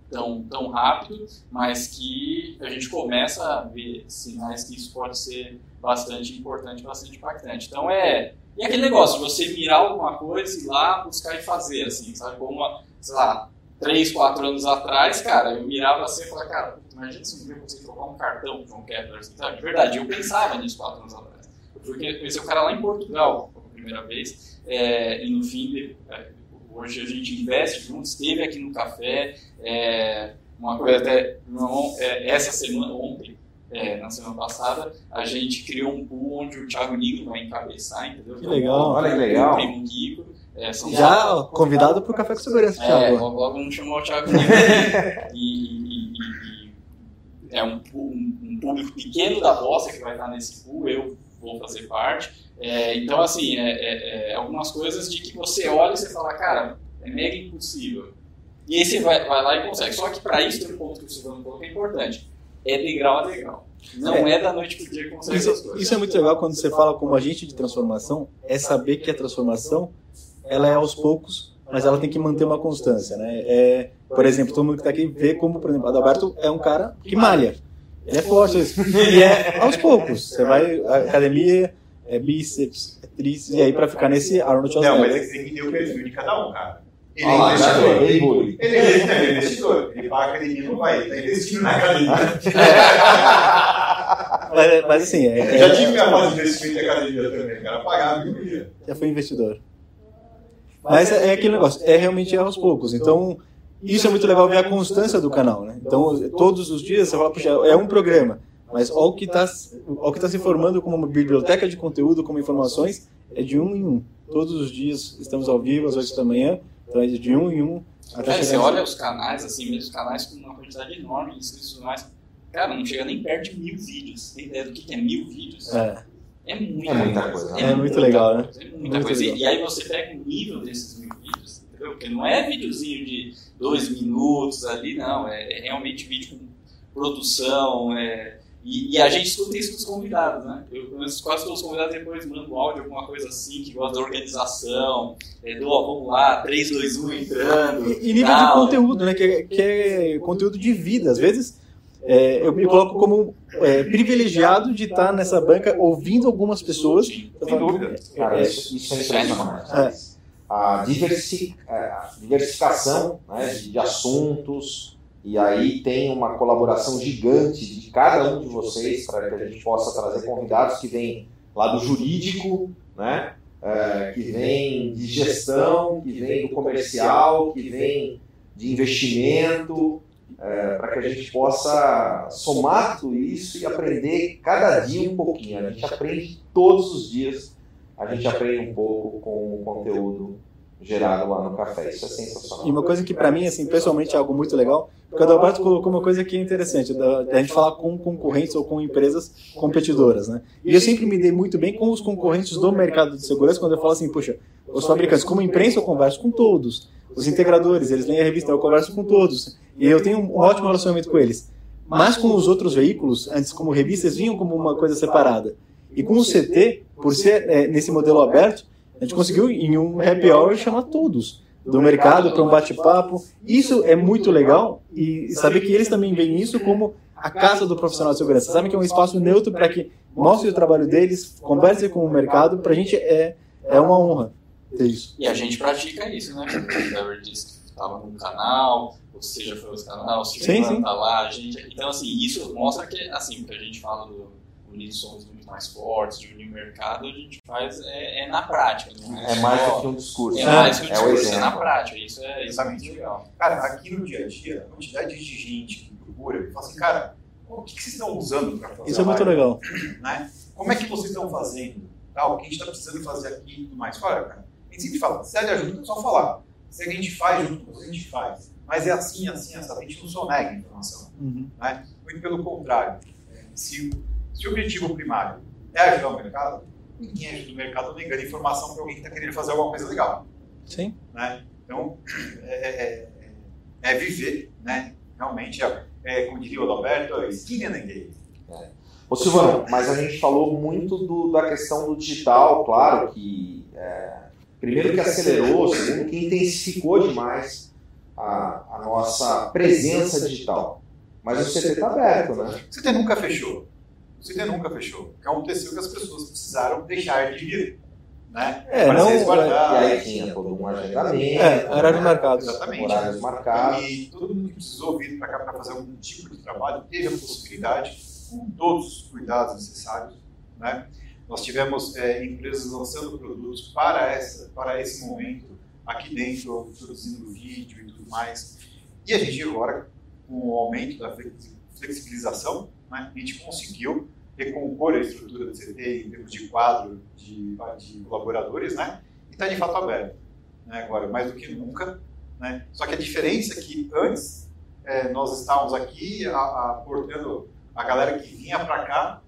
tão, tão rápido, mas que a gente começa a ver sinais que isso pode ser bastante importante, bastante impactante. Então, é e aquele negócio, você mirar alguma coisa e ir lá buscar e fazer, assim, sabe? Como, sei lá, três, quatro anos atrás, cara, eu mirava assim e falava, cara, imagina se um dia você trocar um cartão com João Kepler, assim, sabe? De verdade, eu pensava nisso quatro anos atrás. Eu fui conhecer o cara lá em Portugal, pela primeira vez, é, e no fim, é, hoje a gente investe juntos, esteve aqui no café, é, uma coisa até, irmão, é, essa semana, ontem, é, na semana passada, a gente criou um pool onde o Thiago Nigro vai encabeçar, entendeu? Que legal. Olha que legal. O primo Kiko. É, Já convidado para o Café com Segurança, é, Thiago. Logo, logo não chamou o Thiago Nigro. [LAUGHS] e, e, e, é um, um, um, público pequeno da Bossa que vai estar nesse pool, eu vou fazer parte. É, então, assim, é, é, é, algumas coisas de que você olha e você fala, cara, é mega impossível. E aí você vai, vai lá e consegue. Só que para isso tem um ponto que o Silvano falou que é importante é degrau a degrau. Não é, é da noite para o dia que consegue isso, essas coisas. Isso é muito legal quando você fala como agente de transformação, é saber que a transformação ela é aos poucos, mas ela tem que manter uma constância, né? É, por exemplo, todo mundo que está aqui vê como, por exemplo, Adalberto é um cara que malha. Ele é forte, e é aos poucos. Você vai academia, é bíceps, é tríceps, e aí para ficar nesse Arnold Schwarzenegger. Não, mas é que tem que ter o perfil de cada um, cara. Ele é investidor. Ele, ele, é investidor. Ele paga academia, vai. Ele está investindo na academia. [LAUGHS] mas, mas, assim... É, é, já tive minha fase de investimento em academia também. O cara pagava e ia. Já foi investidor. Mas é, é aquele negócio. É realmente aos poucos. Então... Isso é muito legal ver a constância do canal, né? Então, todos os dias você fala, puxa, é um programa, mas o que está tá se formando como uma biblioteca de conteúdo, como informações, é de um em um. Todos os dias estamos ao vivo, às 8 da manhã, então de um em um. Até você olha os canais, assim, mesmo os canais com uma quantidade enorme de inscritos mais. Cara, não chega nem perto de mil vídeos. Tem ideia do que é mil vídeos? É. É muita, é muita coisa. É, é muito legal, né? É muita muito coisa. Legal. E aí você pega o nível desses mil vídeos, entendeu? Porque não é videozinho de dois minutos ali, não. É, é realmente vídeo com produção, é, e, e, a gente escuta isso dos convidados, né? Eu conheço quase todos os convidados depois mandam áudio, alguma coisa assim, que gosta da organização, é, do, ó, vamos lá, 3, 2, 1 entrando. E, e nível tal. de conteúdo, né? Que é, que é conteúdo de vida. Às vezes é, eu me coloco como é, privilegiado de estar nessa banca ouvindo algumas pessoas. Sim. Sem dúvida. Cara, É, isso, isso é. É. A, diversi- a diversificação né, de, de assuntos, e aí tem uma colaboração gigante de cada um de vocês para que a gente possa trazer convidados que vêm lá do jurídico, né, é, que vêm de gestão, que vêm do comercial, que vêm de investimento, para que a gente possa somar tudo isso e aprender cada dia um pouquinho. A gente aprende todos os dias, a gente aprende um pouco com o conteúdo gerado lá no café. Isso é sensacional. E uma coisa que para mim, assim, pessoalmente é algo muito legal, porque o Adalberto colocou uma coisa que é interessante, da, da gente falar com concorrentes ou com empresas competidoras, né? E eu sempre me dei muito bem com os concorrentes do mercado de segurança, quando eu falo assim, puxa, os fabricantes, como imprensa, eu converso com todos. Os integradores, eles leem a revista, eu converso com todos. E eu tenho um ótimo relacionamento com eles. Mas com os outros veículos, antes como revistas, vinham como uma coisa separada. E com o CT, por ser é, nesse modelo aberto, a gente conseguiu em um happy hour chamar todos do mercado para um bate-papo. Isso é muito legal e saber que eles também veem isso como a casa do profissional de segurança. Sabem que é um espaço neutro para que mostre o trabalho deles, converse com o mercado. Para a gente é, é uma honra ter isso. E a gente pratica isso, né? O Trevor disse que estava no canal, ou seja, foi outro canal, o Silvio sim. tá lá, a gente. Então, assim, isso mostra que, assim, o que a gente fala do Somos Muito Mais Fortes, de unir o mercado, a gente faz é, é na prática, não é, É mais só- do que um discurso. É né? mais que o É o discurso, é na exemplo. prática. Isso é, é muito Exatamente. legal. Cara, aqui no dia a dia, a quantidade de gente que procura e fala assim, cara, o que, que vocês estão usando para fazer Isso é muito live? legal. né? Como é que vocês estão fazendo? Tá, o que a gente está precisando fazer aqui e tudo mais. Fala, cara, a gente sempre fala, se é de ajuda, é só falar. Se é que a gente faz junto com você, a gente faz. Mas é assim, assim, assim. A gente não sonega a informação. Uhum. Né? Muito pelo contrário. É, Se, se o objetivo primário é ajudar o mercado, ninguém ajuda o mercado negando informação para alguém que está querendo fazer alguma coisa legal. Sim. Né? Então, [CLEARS THROAT] é, é- é- é viver, né? realmente, é, é, como diria o Adalberto, é skin in the game. Ô Silvano, mas a gente falou muito do- da questão do digital, claro que é, primeiro que acelerou, segundo que intensificou demais a, a nossa presença digital. Mas o CT está aberto, né? O CT nunca fechou. O CT nunca fechou. Aconteceu é que as pessoas precisaram deixar de vir. Né? É, Para não- se E resguardar. aí tinha todo um agendamento, É, horário né? marcado. Exatamente. horários marcados. E todo mundo que precisou vir para cá para fazer algum tipo de trabalho teve a possibilidade, com todos os cuidados necessários. Né? Nós tivemos é, empresas lançando produtos para, essa, para esse momento, aqui dentro, produzindo vídeo e tudo mais. E a gente agora, com o aumento da flexi- flexibilização, né, a gente conseguiu recompor a estrutura do CT em termos de quadro de, de colaboradores, né? E está de fato aberto. Né? Agora, mais do que nunca, né? Só que a diferença é que antes é, nós estávamos aqui a- aportando a galera que vinha para cá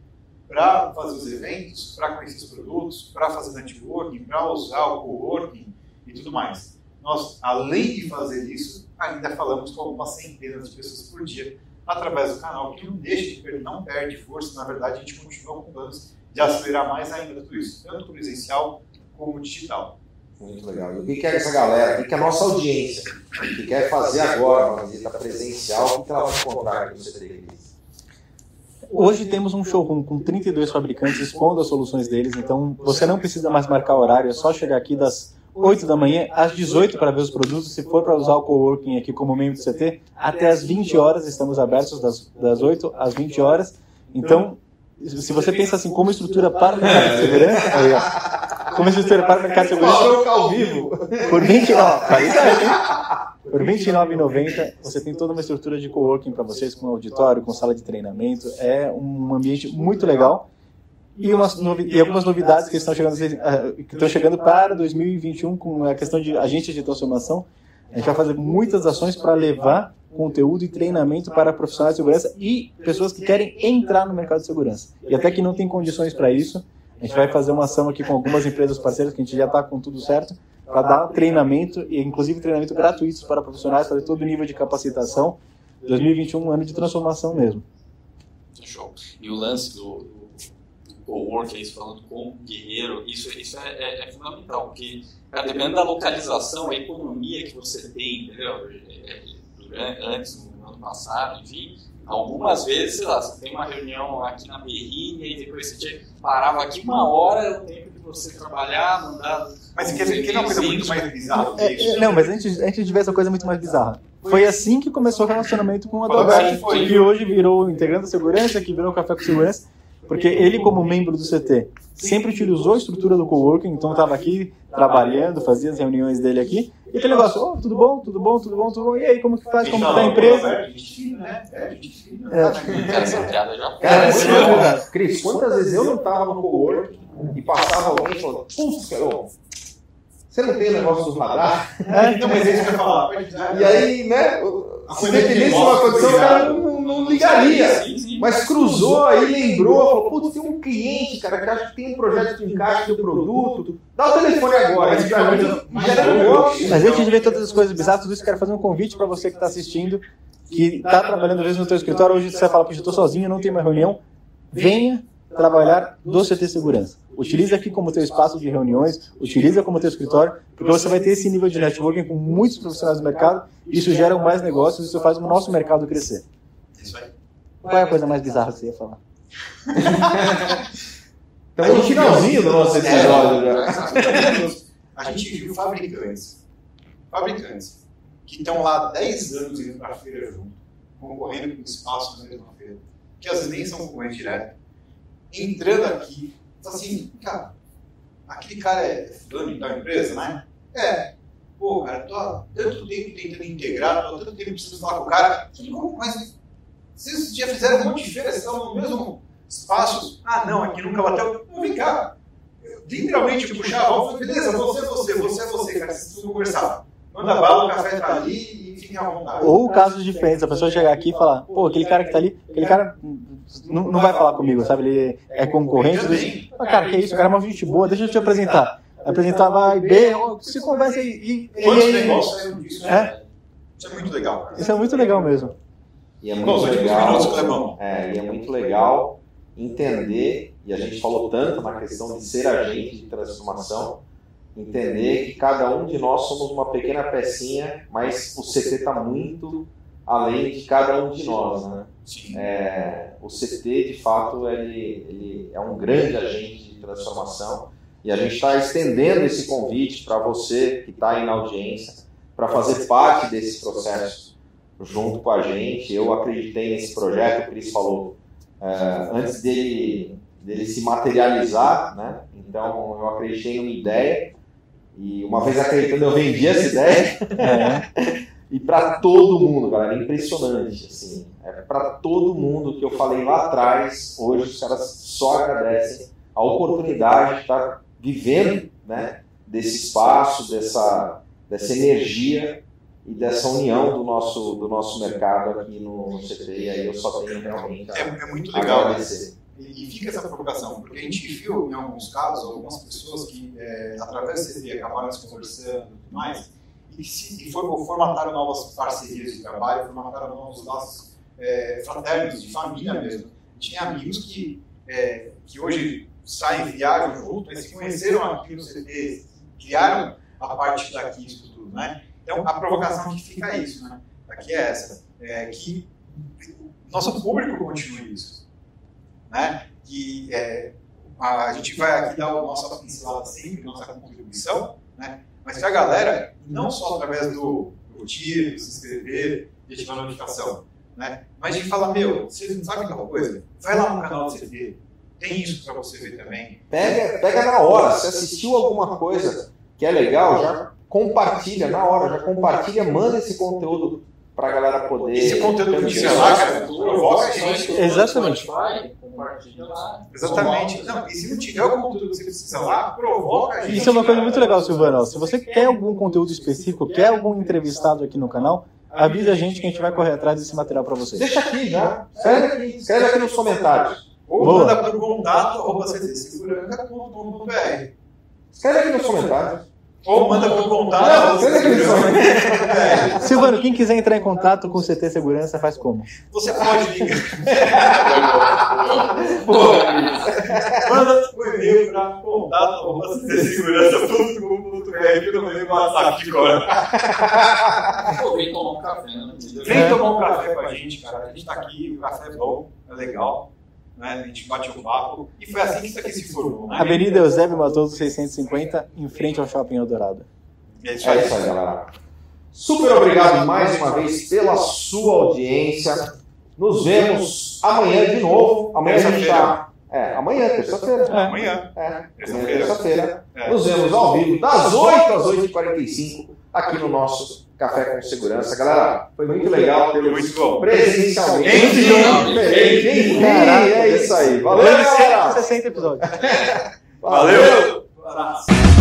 para fazer os eventos, para conhecer os produtos, para fazer networking, para usar o coworking e tudo mais. Nós, além de fazer isso, ainda falamos com algumas centenas de pessoas por dia através do canal, que não deixa de perder, não perde força. Na verdade, a gente continua com planos de acelerar mais ainda tudo isso, tanto presencial como digital. Muito legal. E o que quer essa galera, o que quer a nossa audiência, que quer fazer agora uma visita presencial, o que ela vai encontrar aqui no? Hoje temos um showroom com 32 fabricantes expondo as soluções deles, então você não precisa mais marcar horário, é só chegar aqui das 8 da manhã às 18 para ver os produtos. Se for para usar o coworking aqui como membro do CT, até às 20 horas estamos abertos, das, das 8 às 20 horas. Então, se você pensa assim, como estrutura para o mercado de segurança, aí, ó, como estrutura para o mercado de segurança, ao vivo. por 20, ó, qualidade, hein? Por R$ 29,90 você tem toda uma estrutura de coworking para vocês, com auditório, com sala de treinamento. É um ambiente muito legal. E, umas e algumas novidades que estão chegando, ah, que estão chegando para 2021 com a questão de agentes de transformação. A gente vai fazer muitas ações para levar conteúdo e treinamento para profissionais de segurança e pessoas que querem entrar no mercado de segurança. E até que não tem condições para isso, a gente vai fazer uma ação aqui com algumas empresas parceiras, que a gente já está com tudo certo, para dar treinamento, e inclusive treinamento gratuito para profissionais, fazer todo o nível de capacitação. 2021 um ano de transformação mesmo. Show. E o lance do, do, do co-work, é isso falando com o guerreiro, isso, isso é, é- é fundamental, porque cara, dependendo da localização, a economia que você tem, entendeu? É, Durante, antes, no ano passado, enfim, Algumas vezes, sei lá, você tem uma reunião aqui na Berrine e depois você tinha, parava aqui uma hora, o tempo de você trabalhar, mandar. Mas quer dizer que não é uma coisa muito mais bizarra que É, é, não, mas antes, antes de ver essa coisa muito mais bizarra. Foi assim que começou o relacionamento com o Adalberto, assim que hoje virou integrante da segurança, que virou café com segurança, porque ele, como membro do CT, sempre utilizou a estrutura do coworking, então estava aqui trabalhando, fazia as reuniões dele aqui, e aquele negócio, oh, tudo bom, tudo bom, tudo bom, tudo bom, e aí, como que faz, como que tá a empresa? Cara, essa piada já foi. Cara, É, sim, é é verdade. verdade. Cris, quantas vezes eu não tava no coworking e passava alguém e falou, putz, você não tem o negócio do radar? É, Então, mas é isso que eu ia falar. E aí, né, A se coisa que dependesse de uma condição, o cuidado. cara não, não ligaria. Sim, sim. Mas cruzou aí, lembrou, falou, putz, tem um cliente, cara, que acha que tem um projeto de encaixe do produto. Dá o telefone agora, Mas mas já mas- gera negócio. Mas antes de ver todas as coisas bizarras, tudo isso, quero fazer um convite para você que está assistindo, que está trabalhando às vezes no teu escritório, hoje você fala, puxa, eu estou sozinho, não tem uma reunião, venha trabalhar do CT Segurança. Utilize aqui como teu espaço de reuniões, utiliza como teu escritório, porque você vai ter esse nível de networking com muitos profissionais do mercado, isso gera mais negócios, isso faz o nosso mercado crescer. Isso aí. Qual é a coisa mais bizarra que você ia falar? Estamos no finalzinho do nosso episódio já. A gente viu fabricantes, fabricantes, que estão lá há 10 anos indo para a feira junto, concorrendo com espaço na mesma feira, que às vezes nem são concorrentes direto, entrando aqui, fala assim, cara, aquele cara é fulano da empresa, né? É. Pô, cara, tô tanto tempo tentando integrar, tô tanto tempo precisando falar com o cara, mas vocês já fizeram um monte de estão no mesmo espaço? Ah, não, aqui nunca bateu. Não, vem cá, literalmente puxava, vamos, beleza, você, você, você, você, cara, vocês precisam conversar. Manda bala, o café tá ali Ou casos diferentes, a pessoa chegar aqui e falar, pô, aquele cara que tá ali, aquele cara não, não vai falar comigo, sabe? Ele é concorrente. do- Também. Ah, cara, que isso, o cara é uma gente boa, deixa eu te apresentar. Apresentava A e B, se conversa aí. E, e, Quantos e- negócios saíram disso? É. Isso é muito legal. cara. Isso é muito legal mesmo. E é Bom, muito só de legal. É, e é muito legal entender, e a gente falou tanto na questão de ser agente de transformação, entender que cada um de nós somos uma pequena pecinha, mas o CT está muito além de cada um de nós, né? É, o CT, de fato, ele, ele é um grande agente de transformação e a gente está estendendo esse convite para você que está aí na audiência para fazer parte desse processo junto com a gente. Eu acreditei nesse projeto, o Cris falou, é, antes dele, dele se materializar, né? Então eu acreditei numa ideia e uma vez acreditando eu vendi essa ideia É. [LAUGHS] e para todo mundo, galera, é impressionante, assim, é para todo mundo que eu falei lá atrás, hoje os caras só agradecem a oportunidade de estar vivendo, né, desse espaço, dessa, dessa energia e dessa união do nosso, do nosso mercado aqui no, no CT, e aí eu só tenho realmente É, é muito legal. agradecer. E fica essa provocação, porque a gente viu em alguns casos algumas pessoas que, é, através do CV, acabaram se conversando e mais, e, se, e for- formataram novas parcerias de trabalho, formataram novos laços é, fraternos, de família mesmo. Tinha amigos que, é, que hoje saem, viajam junto, mas se conheceram aqui no CT, criaram a parte daqui, isso tudo, né? Então, a provocação que fica é isso, né? Aqui é essa, é, que nosso público continue isso né? Que é, a, gente vai aqui dar a nossa pincelada sempre, nossa contribuição, né? Mas que a galera, não só através do curtir, do se inscrever, de ativar a notificação, né? Mas de falar, meu, você não sabe tal coisa? Vai lá no canal do CD, tem isso para você ver também. Pega, pega na hora, se assistiu alguma coisa que é legal, já compartilha na hora, já compartilha, manda esse conteúdo para a galera poder. Esse conteúdo que você lá, cara, provoca a gente. Exatamente. Compartilha lá. Exatamente. Não, e se não tiver o conteúdo que você precisa lá, provoca a gente. Isso é uma coisa muito legal, Silvano. Se você quer algum conteúdo específico, quer algum entrevistado aqui no canal, avisa a gente que a gente vai correr atrás desse material para vocês. Deixa aqui já. Escreve aqui, escreve aqui nos comentários. Ou Boa. manda para o contato, arroba ctseguranca.com.br. Escreve aqui nos comentários. Ou manda por contato. eles [LAUGHS] são. Silvano, quem quiser entrar em contato com o CT Segurança faz como? Você pode ligar. [LAUGHS] Manda um e-mail para contato.segurança.com.br que eu mandei um WhatsApp de agora. Pô, vem tomar um café, né? Vem tomar um café com a gente, cara. A gente tá aqui, o café é bom, é legal. Né? A gente bate um papo. E foi assim que isso aqui se formou. Né? Avenida Eusébio Matoso 650, em frente ao Shopping Eldorado. É isso É aí. isso aí, galera. Super obrigado mais uma vez pela sua audiência. Nos vemos amanhã de novo. Amanhã a gente tá. É, amanhã, terça-feira. Amanhã. É, amanhã, Terça-feira. terça-feira. É. Nos vemos ao vivo, das 8 às 8h45, aqui no nosso Café com Segurança. Galera, foi muito legal muito bom. presencialmente. Enfim, é isso aí. Valeu, Deve ser galera. 60 episódios. Valeu! Abraço.